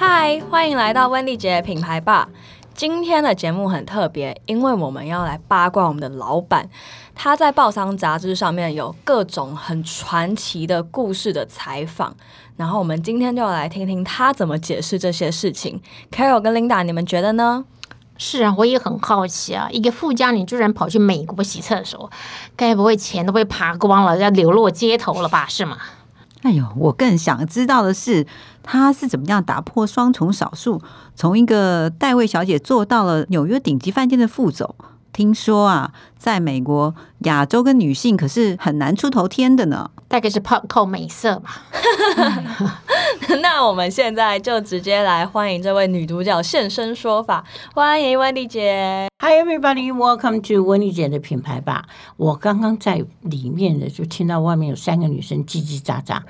嗨，欢迎来到温丽姐品牌吧。今天的节目很特别，因为我们要来八卦我们的老板。他在报商杂志上面有各种很传奇的故事的采访，然后我们今天就来听听他怎么解释这些事情。Carol 跟 Linda，你们觉得呢？是啊，我也很好奇啊，一个富家女居然跑去美国洗厕所，该不会钱都被扒光了，要流落街头了吧？是吗？哎呦，我更想知道的是，他是怎么样打破双重少数，从一个代位小姐做到了纽约顶级饭店的副总。听说啊，在美国，亚洲跟女性可是很难出头天的呢。大概是泡靠美色吧。那我们现在就直接来欢迎这位女主角现身说法。欢迎温丽姐。Hi everybody, welcome to 温丽姐的品牌吧。我刚刚在里面的就听到外面有三个女生叽叽喳喳。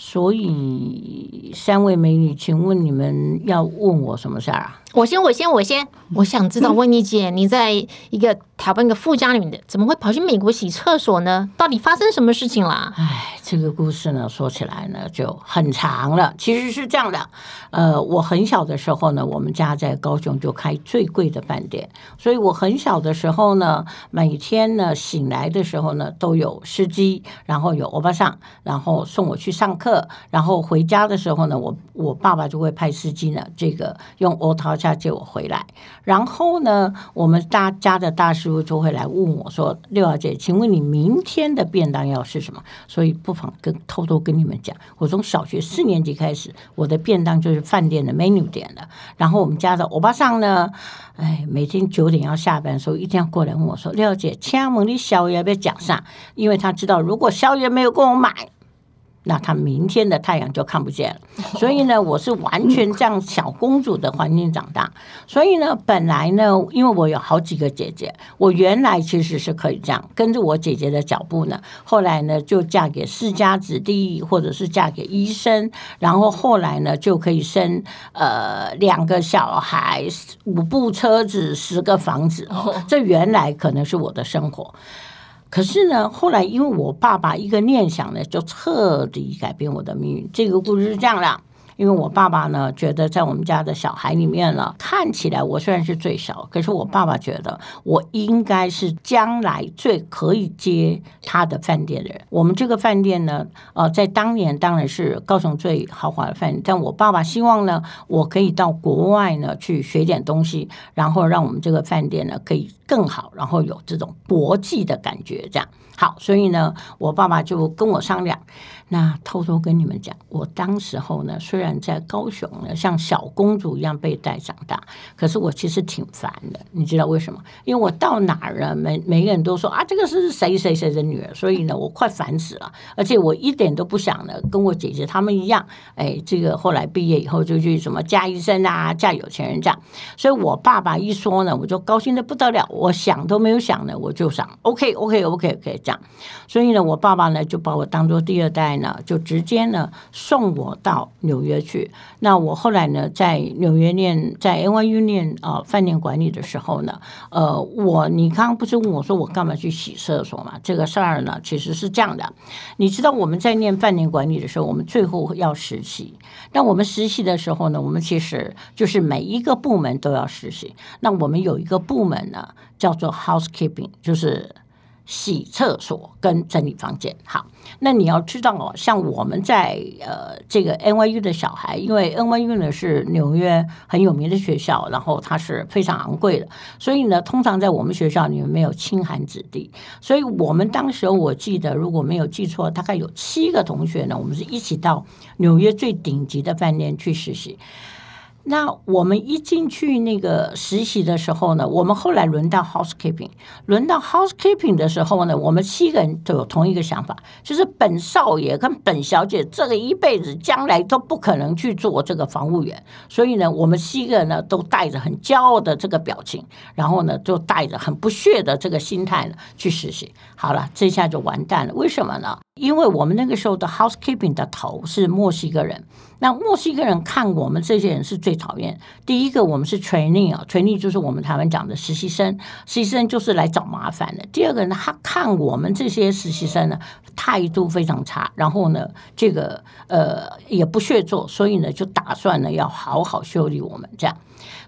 所以，三位美女，请问你们要问我什么事儿啊？我先，我先，我先，我想知道，温妮姐，你在一个台湾一个富家里面的，怎么会跑去美国洗厕所呢？到底发生什么事情啦？哎，这个故事呢，说起来呢就很长了。其实是这样的，呃，我很小的时候呢，我们家在高雄就开最贵的饭店，所以我很小的时候呢，每天呢醒来的时候呢，都有司机，然后有欧巴桑，然后送我去上课。然后回家的时候呢，我我爸爸就会派司机呢，这个用欧桃车接我回来。然后呢，我们大家的大师傅就会来问我说：“六小姐，请问你明天的便当要是什么？”所以不妨跟偷偷跟你们讲，我从小学四年级开始，我的便当就是饭店的 menu 点的。然后我们家的欧巴桑呢，哎，每天九点要下班的时候，一定要过来问我说：“六小姐，请问你宵夜要不要讲上？”因为他知道，如果宵夜没有跟我买。那他明天的太阳就看不见了，所以呢，我是完全这样小公主的环境长大。所以呢，本来呢，因为我有好几个姐姐，我原来其实是可以这样跟着我姐姐的脚步呢。后来呢，就嫁给世家子弟，或者是嫁给医生，然后后来呢，就可以生呃两个小孩，五部车子，十个房子。这原来可能是我的生活。可是呢，后来因为我爸爸一个念想呢，就彻底改变我的命运。这个故事是这样的。因为我爸爸呢，觉得在我们家的小孩里面呢，看起来我虽然是最小，可是我爸爸觉得我应该是将来最可以接他的饭店的人。我们这个饭店呢，呃，在当年当然是高雄最豪华的饭店，但我爸爸希望呢，我可以到国外呢去学点东西，然后让我们这个饭店呢可以更好，然后有这种国际的感觉，这样好。所以呢，我爸爸就跟我商量。那偷偷跟你们讲，我当时候呢，虽然在高雄呢，像小公主一样被带长大，可是我其实挺烦的。你知道为什么？因为我到哪儿呢，每每个人都说啊，这个是谁谁谁的女儿，所以呢，我快烦死了。而且我一点都不想呢，跟我姐姐他们一样，哎，这个后来毕业以后就去什么嫁医生啊，嫁有钱人这样。所以我爸爸一说呢，我就高兴的不得了。我想都没有想呢，我就想 OK OK OK OK 这样。所以呢，我爸爸呢就把我当做第二代。呢，就直接呢送我到纽约去。那我后来呢，在纽约念，在 NYU 念啊饭店管理的时候呢，呃，我你刚刚不是问我说我干嘛去洗厕所嘛？这个事儿呢，其实是这样的。你知道我们在念饭店管理的时候，我们最后要实习。那我们实习的时候呢，我们其实就是每一个部门都要实习。那我们有一个部门呢，叫做 housekeeping，就是。洗厕所跟整理房间，好，那你要知道哦，像我们在呃这个 NYU 的小孩，因为 NYU 呢是纽约很有名的学校，然后它是非常昂贵的，所以呢，通常在我们学校里面没有清寒子弟，所以我们当时我记得如果没有记错，大概有七个同学呢，我们是一起到纽约最顶级的饭店去实习。那我们一进去那个实习的时候呢，我们后来轮到 housekeeping，轮到 housekeeping 的时候呢，我们七个人都有同一个想法，就是本少爷跟本小姐这个一辈子将来都不可能去做这个防务员，所以呢，我们七个人呢都带着很骄傲的这个表情，然后呢，就带着很不屑的这个心态呢去实习。好了，这下就完蛋了，为什么呢？因为我们那个时候的 housekeeping 的头是墨西哥人，那墨西哥人看我们这些人是最讨厌。第一个，我们是 training 啊，training 就是我们台湾讲的实习生，实习生就是来找麻烦的。第二个呢，他看我们这些实习生呢态度非常差，然后呢，这个呃也不屑做，所以呢就打算呢要好好修理我们这样。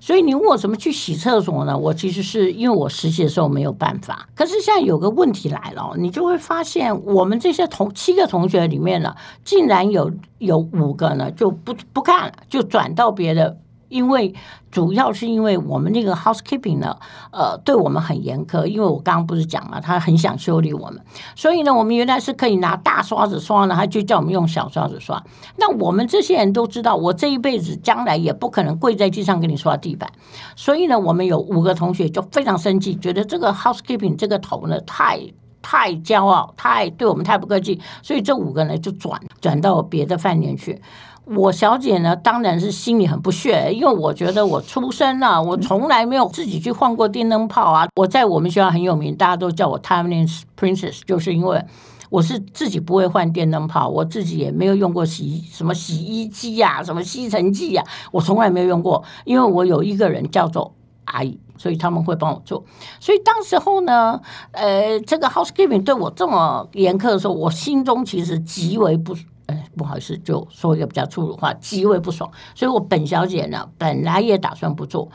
所以你问我怎么去洗厕所呢？我其实是因为我实习的时候没有办法。可是现在有个问题来了，你就会发现我们这些同从七个同学里面呢，竟然有有五个呢就不不干了，就转到别的。因为主要是因为我们那个 housekeeping 呢，呃，对我们很严苛。因为我刚刚不是讲了，他很想修理我们，所以呢，我们原来是可以拿大刷子刷呢，他就叫我们用小刷子刷。那我们这些人都知道，我这一辈子将来也不可能跪在地上给你刷地板，所以呢，我们有五个同学就非常生气，觉得这个 housekeeping 这个头呢太太骄傲，太对我们太不客气，所以这五个呢就转转到别的饭店去。我小姐呢，当然是心里很不屑，因为我觉得我出生啊，我从来没有自己去换过电灯泡啊。我在我们学校很有名，大家都叫我 Taiwanese Princess，就是因为我是自己不会换电灯泡，我自己也没有用过洗什么洗衣机呀，什么吸尘器呀，我从来没有用过，因为我有一个人叫做阿姨，所以他们会帮我做。所以当时候呢，呃，这个 housekeeping 对我这么严苛的时候，我心中其实极为不。不好意思，就说一个比较粗鲁话，极为不爽。所以我本小姐呢，本来也打算不做，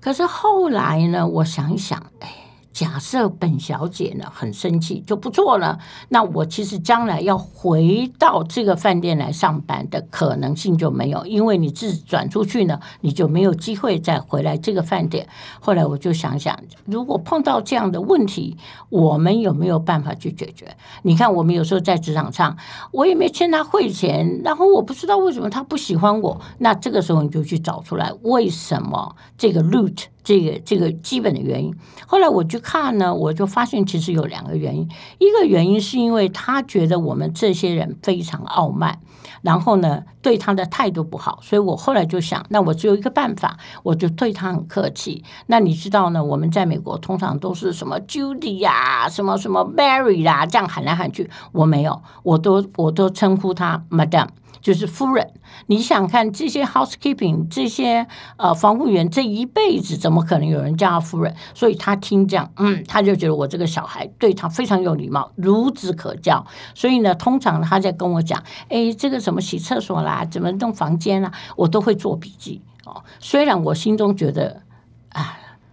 可是后来呢，我想一想，哎。假设本小姐呢很生气就不做了，那我其实将来要回到这个饭店来上班的可能性就没有，因为你自转出去呢，你就没有机会再回来这个饭店。后来我就想想，如果碰到这样的问题，我们有没有办法去解决？你看，我们有时候在职场上，我也没欠他汇钱，然后我不知道为什么他不喜欢我，那这个时候你就去找出来为什么这个 root。这个这个基本的原因，后来我去看呢，我就发现其实有两个原因。一个原因是因为他觉得我们这些人非常傲慢，然后呢对他的态度不好，所以我后来就想，那我只有一个办法，我就对他很客气。那你知道呢？我们在美国通常都是什么 Judy 呀，什么什么 Mary 啦，这样喊来喊去，我没有，我都我都称呼他 Madam。就是夫人，你想看这些 housekeeping 这些呃防务员这一辈子怎么可能有人叫他夫人？所以他听这样，嗯，他就觉得我这个小孩对他非常有礼貌，孺子可教。所以呢，通常他在跟我讲，哎，这个怎么洗厕所啦，怎么弄房间啊，我都会做笔记哦。虽然我心中觉得，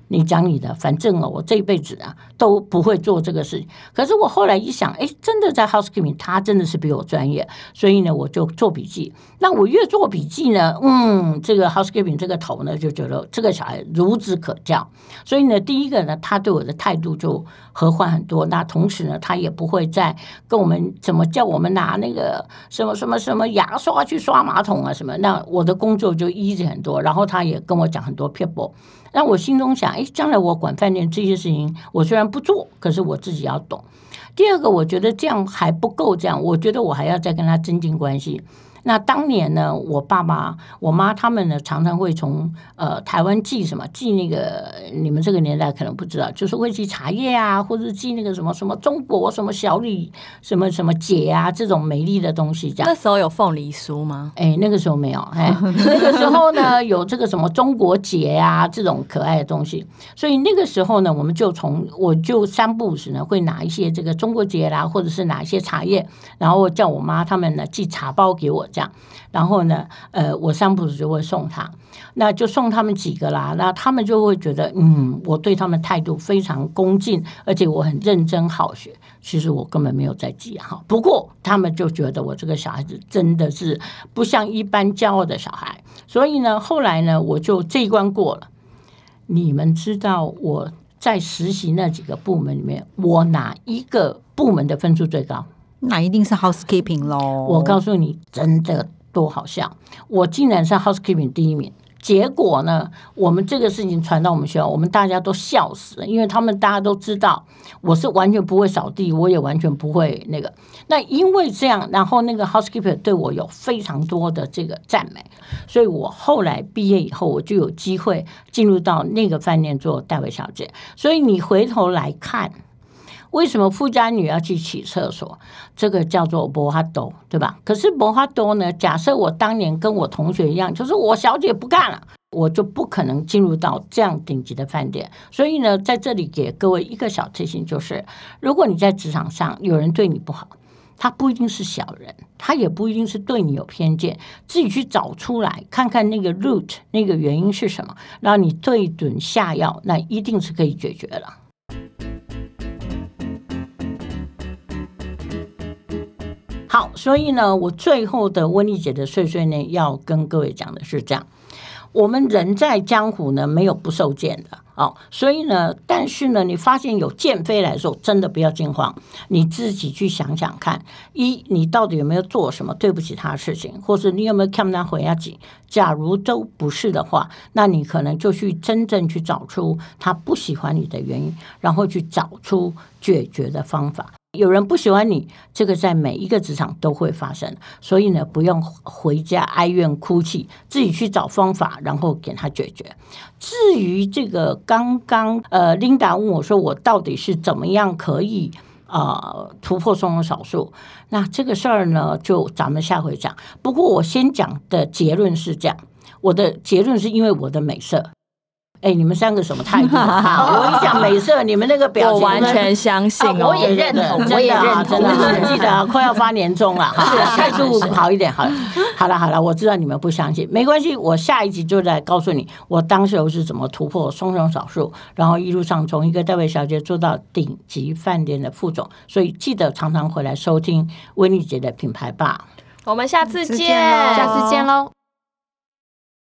你讲你的，反正啊，我这一辈子啊都不会做这个事情。可是我后来一想，哎，真的在 housekeeping，他真的是比我专业，所以呢，我就做笔记。那我越做笔记呢，嗯，这个 housekeeping 这个头呢，就觉得这个小孩孺子可教。所以呢，第一个呢，他对我的态度就和缓很多。那同时呢，他也不会再跟我们怎么叫我们拿那个什么什么什么牙刷去刷马桶啊什么。那我的工作就 easy 很多。然后他也跟我讲很多 people。那我心中想，哎，将来我管饭店这些事情，我虽然不做，可是我自己要懂。第二个，我觉得这样还不够，这样，我觉得我还要再跟他增进关系。那当年呢，我爸爸、我妈他们呢，常常会从呃台湾寄什么寄那个，你们这个年代可能不知道，就是会寄茶叶啊，或者寄那个什么什么中国什么小李什么什么姐啊这种美丽的东西。这样那时候有凤梨酥吗？哎，那个时候没有。哎，那个时候呢，有这个什么中国结啊这种可爱的东西。所以那个时候呢，我们就从我就三不五时呢会拿一些这个中国结啦，或者是拿一些茶叶，然后叫我妈他们呢寄茶包给我。这样，然后呢，呃，我三步子就会送他，那就送他们几个啦。那他们就会觉得，嗯，我对他们态度非常恭敬，而且我很认真好学。其实我根本没有在记哈，不过他们就觉得我这个小孩子真的是不像一般骄傲的小孩。所以呢，后来呢，我就这一关过了。你们知道我在实习那几个部门里面，我哪一个部门的分数最高？那一定是 housekeeping 喽！我告诉你，真的多好笑！我竟然是 housekeeping 第一名。结果呢，我们这个事情传到我们学校，我们大家都笑死了，因为他们大家都知道我是完全不会扫地，我也完全不会那个。那因为这样，然后那个 housekeeper 对我有非常多的这个赞美，所以我后来毕业以后，我就有机会进入到那个饭店做代位小姐。所以你回头来看。为什么富家女要去洗厕所？这个叫做摩哈多，对吧？可是摩哈多呢？假设我当年跟我同学一样，就是我小姐不干了。我就不可能进入到这样顶级的饭店，所以呢，在这里给各位一个小提醒，就是如果你在职场上有人对你不好，他不一定是小人，他也不一定是对你有偏见，自己去找出来，看看那个 root 那个原因是什么，让你对准下药，那一定是可以解决了。好，所以呢，我最后的温丽姐的碎碎念要跟各位讲的是这样。我们人在江湖呢，没有不受剑的哦，所以呢，但是呢，你发现有剑飞来的时候，真的不要惊慌，你自己去想想看，一你到底有没有做什么对不起他的事情，或是你有没有看他回下己？假如都不是的话，那你可能就去真正去找出他不喜欢你的原因，然后去找出解决的方法。有人不喜欢你，这个在每一个职场都会发生，所以呢，不用回家哀怨哭泣，自己去找方法，然后给他解决。至于这个刚刚呃，Linda 问我说，我到底是怎么样可以啊突破双少数？那这个事儿呢，就咱们下回讲。不过我先讲的结论是这样，我的结论是因为我的美色。哎，你们三个什么态度？我一讲美色，你们那个表情，我完全相信，我也认同，我也认同，真的记得啊，快要发年终了，态度好一点，好，好了，好了，我知道你们不相信，没关系，我下一集就来告诉你，我当时候是怎么突破双双少数，然后一路上从一个戴维小姐做到顶级饭店的副总，所以记得常常回来收听温丽姐的品牌吧，我们下次见，下次见喽。